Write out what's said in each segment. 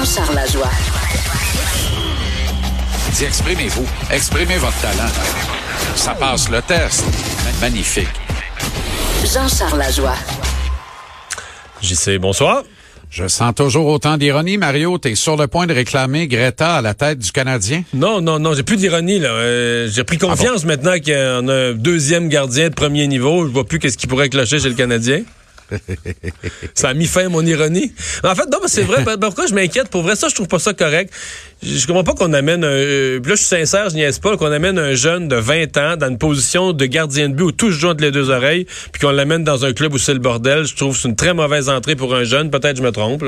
Jean-Charles Lajoie. Dis, exprimez-vous. Exprimez votre talent. Ça passe le test. Magnifique. Jean-Charles Lajoie. JC, bonsoir. Je sens toujours autant d'ironie. Mario, t'es sur le point de réclamer Greta à la tête du Canadien? Non, non, non, j'ai plus d'ironie, là. Euh, j'ai pris confiance maintenant qu'on a un deuxième gardien de premier niveau. Je vois plus qu'est-ce qui pourrait clocher chez le Canadien. Ça a mis fin à mon ironie. En fait, non, mais c'est vrai. pourquoi je m'inquiète? Pour vrai, ça, je trouve pas ça correct. Je comprends pas qu'on amène un. Euh, là, je suis sincère, je niaise pas, qu'on amène un jeune de 20 ans dans une position de gardien de but où tout se joue entre les deux oreilles, puis qu'on l'amène dans un club où c'est le bordel. Je trouve que c'est une très mauvaise entrée pour un jeune. Peut-être je me trompe.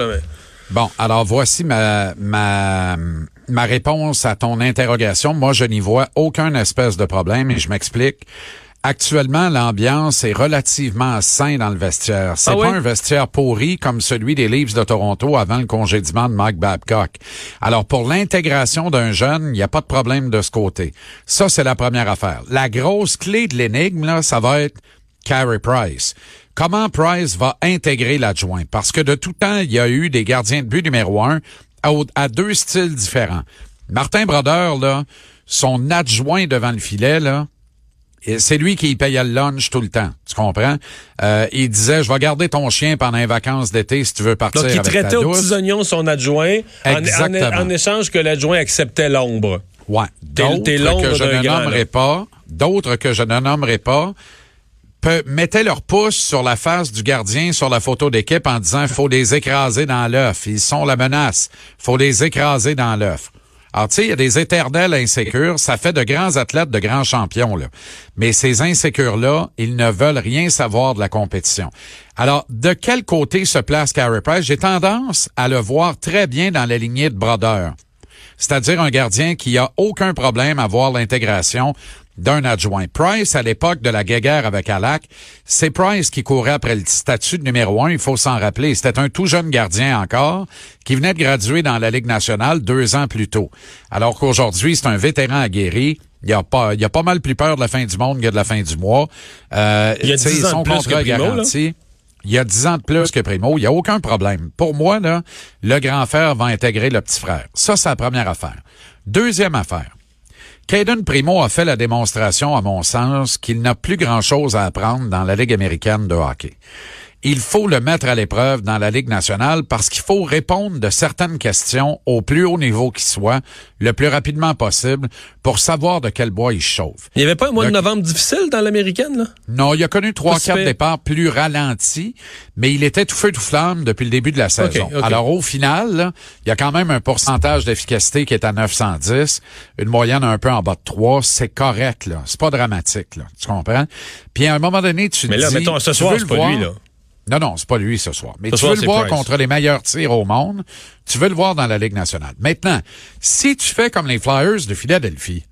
Bon, alors voici ma, ma, ma réponse à ton interrogation. Moi, je n'y vois aucun espèce de problème et je m'explique. Actuellement, l'ambiance est relativement sain dans le vestiaire. C'est ah pas un vestiaire pourri comme celui des Leafs de Toronto avant le congédiement de Mike Babcock. Alors, pour l'intégration d'un jeune, il n'y a pas de problème de ce côté. Ça, c'est la première affaire. La grosse clé de l'énigme, là, ça va être Carey Price. Comment Price va intégrer l'adjoint? Parce que de tout temps, il y a eu des gardiens de but numéro un à, deux styles différents. Martin Brodeur, là, son adjoint devant le filet, là, c'est lui qui payait le lunch tout le temps. Tu comprends? Euh, il disait, je vais garder ton chien pendant les vacances d'été si tu veux partir Donc, il traitait aux petits oignons son adjoint en, échange que l'adjoint acceptait l'ombre. Ouais. D'autres que je ne nommerai pas, d'autres que je ne nommerai pas, mettaient leur pouce sur la face du gardien sur la photo d'équipe en disant, faut les écraser dans l'œuf. Ils sont la menace. Faut les écraser dans l'œuf. Alors, tu sais, il y a des éternels insécures. Ça fait de grands athlètes, de grands champions, là. Mais ces insécures-là, ils ne veulent rien savoir de la compétition. Alors, de quel côté se place Price? J'ai tendance à le voir très bien dans la lignée de Brodeur. C'est-à-dire un gardien qui a aucun problème à voir l'intégration d'un adjoint. Price, à l'époque de la guéguerre avec Alak, c'est Price qui courait après le statut de numéro un, il faut s'en rappeler. C'était un tout jeune gardien encore, qui venait de graduer dans la Ligue nationale deux ans plus tôt. Alors qu'aujourd'hui, c'est un vétéran aguerri. Il y a pas, il y a pas mal plus peur de la fin du monde que de la fin du mois. Euh, il y a 10 ans de plus que Primo, Il y a 10 ans de plus que Primo. Il n'y a aucun problème. Pour moi, là, le grand frère va intégrer le petit frère. Ça, c'est la première affaire. Deuxième affaire. Caden Primo a fait la démonstration, à mon sens, qu'il n'a plus grand-chose à apprendre dans la Ligue américaine de hockey il faut le mettre à l'épreuve dans la Ligue nationale parce qu'il faut répondre de certaines questions au plus haut niveau qui soit, le plus rapidement possible, pour savoir de quel bois il chauffe. Il n'y avait pas un mois de novembre difficile dans l'américaine, là? Non, il a connu trois, quatre départs plus ralentis, mais il était tout feu, tout flamme depuis le début de la saison. Alors, au final, il y a quand même un pourcentage d'efficacité qui est à 910, une moyenne un peu en bas de 3. C'est correct, là. C'est pas dramatique, là. Tu comprends? Puis à un moment donné, tu mais là, mettons, ce soir, c'est pas lui, là. Non, non, c'est pas lui ce soir. Mais tu veux le voir contre les meilleurs tirs au monde. Tu veux le voir dans la Ligue nationale. Maintenant, si tu fais comme les Flyers de Philadelphie,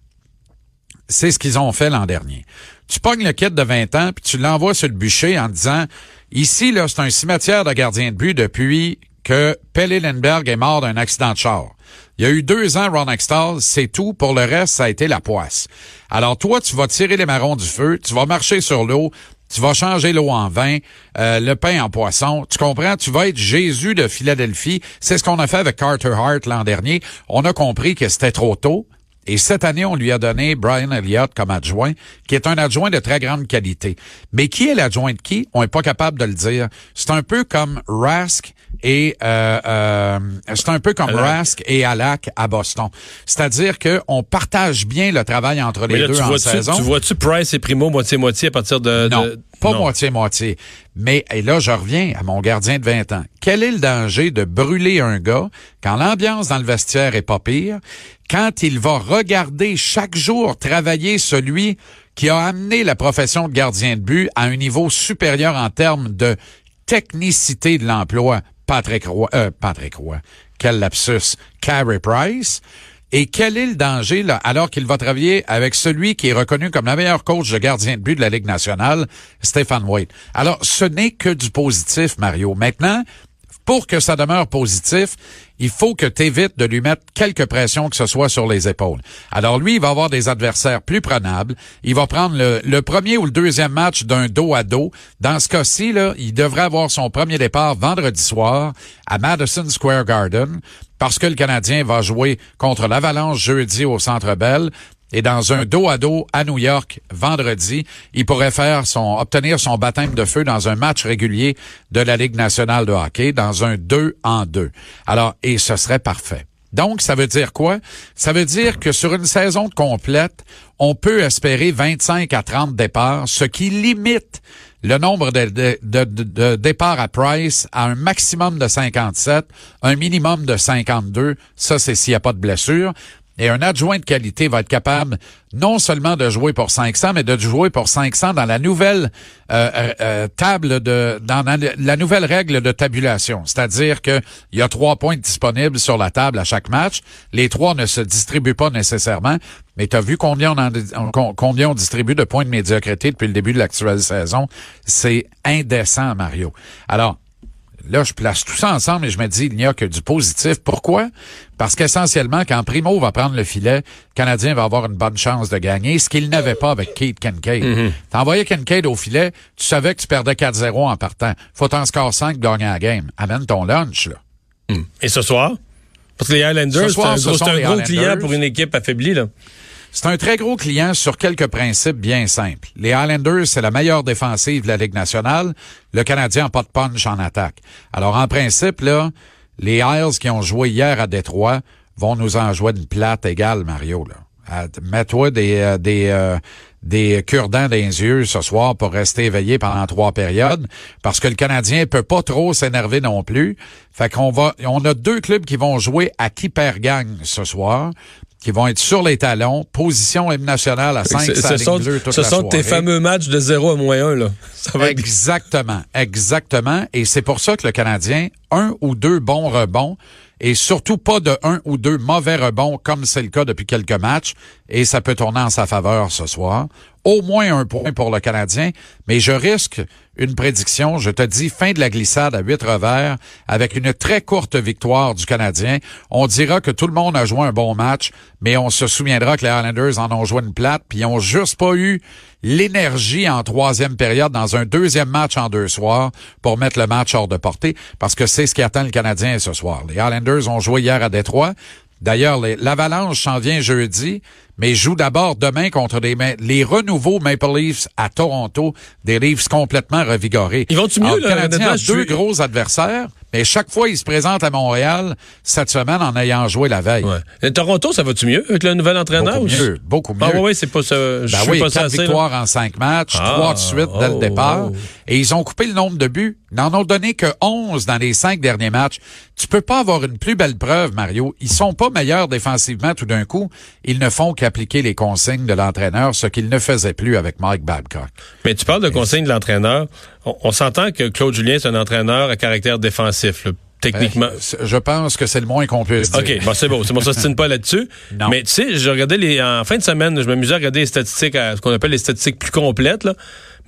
c'est ce qu'ils ont fait l'an dernier. Tu pognes le kit de 20 ans, puis tu l'envoies sur le bûcher en disant, ici, là, c'est un cimetière de gardiens de but depuis que Pelle est mort d'un accident de char. Il y a eu deux ans, Ron Extall, c'est tout. Pour le reste, ça a été la poisse. Alors toi, tu vas tirer les marrons du feu, tu vas marcher sur l'eau, tu vas changer l'eau en vin, euh, le pain en poisson. Tu comprends? Tu vas être Jésus de Philadelphie. C'est ce qu'on a fait avec Carter Hart l'an dernier. On a compris que c'était trop tôt. Et cette année, on lui a donné Brian Elliott comme adjoint, qui est un adjoint de très grande qualité. Mais qui est l'adjoint de qui? On n'est pas capable de le dire. C'est un peu comme Rask et euh, euh, c'est un peu comme Rask et Alak à Boston. C'est-à-dire que on partage bien le travail entre les deux en saison. Tu vois-tu Price et Primo moitié-moitié à partir de... Non, pas moitié-moitié. Mais et là, je reviens à mon gardien de 20 ans. Quel est le danger de brûler un gars quand l'ambiance dans le vestiaire est pas pire, quand il va regarder chaque jour travailler celui qui a amené la profession de gardien de but à un niveau supérieur en termes de technicité de l'emploi, Patrick Roy, euh, Patrick Roy, quel lapsus, Carey Price. Et quel est le danger alors qu'il va travailler avec celui qui est reconnu comme le meilleur coach de gardien de but de la Ligue nationale, Stéphane White? Alors, ce n'est que du positif, Mario. Maintenant, pour que ça demeure positif, il faut que tu évites de lui mettre quelque pression que ce soit sur les épaules. Alors lui, il va avoir des adversaires plus prenables. Il va prendre le, premier ou le deuxième match d'un dos à dos. Dans ce cas-ci, il devrait avoir son premier départ vendredi soir à Madison Square Garden. parce que le Canadien va jouer contre l'Avalanche jeudi au Centre Bell. Et dans un dos à dos à New York vendredi, il pourrait faire son obtenir son baptême de feu dans un match régulier de la Ligue nationale de hockey dans un 2 en 2. Alors et ce serait parfait. Donc ça veut dire quoi? Ça veut dire que sur une saison complète, on peut espérer 25 à 30 départs, ce qui limite le nombre de, départs à Price à un maximum de 57, un minimum de 52. Ça, c'est s'il n'y a pas de blessure. Et un adjoint de qualité va être capable non seulement de jouer pour 500, mais de jouer pour 500 dans la nouvelle euh, euh, euh, table de, dans la, nouvelle règle de tabulation. C'est-à-dire qu'il y a trois points disponibles sur la table à chaque match. Les trois ne se distribuent pas nécessairement. Mais tu as vu combien on, combien on distribue de points de médiocrité depuis le début de l'actuelle saison? C'est indécent, Mario. Alors, Là, je place tout ça ensemble et je me dis, il n'y a que du positif. Pourquoi? Parce qu'essentiellement, quand Primo va prendre le filet, le Canadien va avoir une bonne chance de gagner, ce qu'il n'avait pas avec Kate Kincaid. Mm T'envoyais Kincaid au filet, tu savais que tu perdais 4-0 en partant. Faut t'en score 5 de gagner la game. Amène ton lunch, là. Mm. Et ce soir? Parce que les Highlanders, c'est un, gros, client pour une équipe affaiblie, là. C'est un très gros client sur quelques principes bien simples. Les Highlanders, c'est la meilleure défensive de la Ligue nationale. Le Canadien n'a pas de punch en attaque. Alors, en principe, là, les Isles qui ont joué hier à Détroit vont nous en jouer une plate égale, Mario. Là. Mets-toi des, euh, des, euh, des cure-dents dans yeux ce soir pour rester éveillé pendant trois périodes, parce que le Canadien peut pas trop s'énerver non plus. Fait qu'on va, on a deux clubs qui vont jouer à qui perd gagne ce soir qui vont être sur les talons, position M nationale à 5 Ce sont, ce sont tes fameux matchs de 0 à moins 1, là. exactement, exactement. Et c'est pour ça que le Canadien, un ou deux bons rebonds, et surtout pas de un ou deux mauvais rebonds comme c'est le cas depuis quelques matchs, et ça peut tourner en sa faveur ce soir. Au moins un point pour le Canadien, mais je risque une prédiction. Je te dis fin de la glissade à huit revers avec une très courte victoire du Canadien. On dira que tout le monde a joué un bon match, mais on se souviendra que les Islanders en ont joué une plate, puis ils ont juste pas eu l'énergie en troisième période dans un deuxième match en deux soirs pour mettre le match hors de portée, parce que c'est ce qui attend le Canadien ce soir. Les Islanders ont joué hier à Détroit. D'ailleurs, l'Avalanche s'en vient jeudi, mais joue d'abord demain contre les, les renouveaux Maple Leafs à Toronto, des Leafs complètement revigorés. Ils vont-tu mieux, le Canadien a deux gros adversaires, mais chaque fois, ils se présentent à Montréal cette semaine en ayant joué la veille. Et Toronto, ça va-tu mieux avec le nouvel entraîneur? Beaucoup mieux, beaucoup mieux. Ah oui, c'est pas ça. Ben oui, quatre victoires en cinq matchs, ah, trois de suite dès le oh, départ. Oh. Et ils ont coupé le nombre de buts. Ils n'en ont donné que 11 dans les cinq derniers matchs. Tu peux pas avoir une plus belle preuve, Mario. Ils sont pas meilleurs défensivement tout d'un coup. Ils ne font qu'appliquer les consignes de l'entraîneur, ce qu'ils ne faisaient plus avec Mike Babcock. Mais tu parles de consignes de l'entraîneur. On, s'entend que Claude Julien, c'est un entraîneur à caractère défensif. Techniquement. Ben, je pense que c'est le moins qu'on puisse dire. OK, bon, c'est bon. C'est bon, ça se pas là-dessus. Mais tu sais, je regardais les, en fin de semaine, je m'amusais à regarder les statistiques, ce qu'on appelle les statistiques plus complètes, là.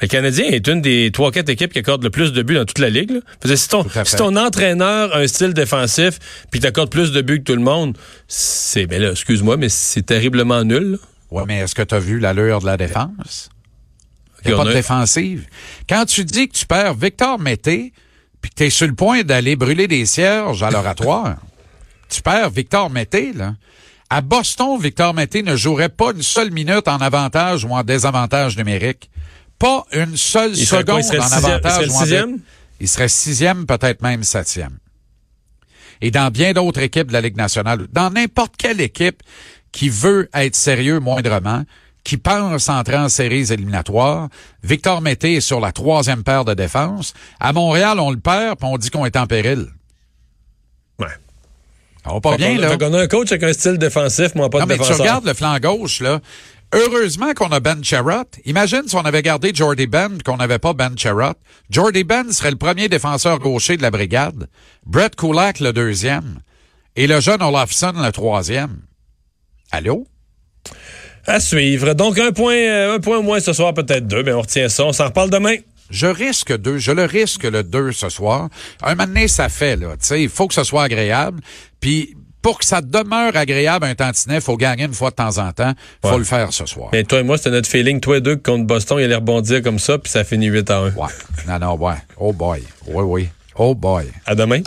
Le Canadien est une des trois, quatre équipes qui accorde le plus de buts dans toute la ligue, là. si ton, si ton entraîneur a un style défensif, puis t'accordes plus de buts que tout le monde, c'est, ben là, excuse-moi, mais c'est terriblement nul, Ouais, mais est-ce que tu as vu l'allure de la défense? Il n'y a pas de défensive. Quand tu dis que tu perds Victor Mété, puis que tu es sur le point d'aller brûler des cierges à l'oratoire, tu perds Victor Mété, là. À Boston, Victor Mété ne jouerait pas une seule minute en avantage ou en désavantage numérique. Pas une seule seconde en avantage ou en sixième? Il serait sixième, peut-être même septième. Et dans bien d'autres équipes de la Ligue nationale, dans n'importe quelle équipe qui veut être sérieux moindrement, qui pense entrer en séries éliminatoires. Victor Mété est sur la troisième paire de défense. À Montréal, on le perd, puis on dit qu'on est en péril. Ouais. On va pas bien, là. on a un coach avec un style défensif, mais pas de mais tu regardes le flanc gauche, là. Heureusement qu'on a Ben Charrot. Imagine si on avait gardé Jordy Ben qu'on n'avait pas Ben Charrot. Jordy Ben serait le premier défenseur gaucher de la brigade. Brett Kulak le deuxième. Et le jeune Olafson le troisième. Allô? À suivre. Donc, un point, euh, un point moins ce soir, peut-être deux, mais on retient ça. On s'en reparle demain. Je risque deux. Je le risque le deux ce soir. Un moment donné, ça fait, là. Tu sais, il faut que ce soit agréable. Puis, pour que ça demeure agréable un tantinet, il faut gagner une fois de temps en temps. faut le faire ce soir. Mais toi et moi, c'était notre feeling. Toi et deux, contre Boston, il allait rebondir comme ça, puis ça finit 8 à 1. Ouais. Non, non, ouais. Oh boy. Oui, oui. Oh boy. À demain.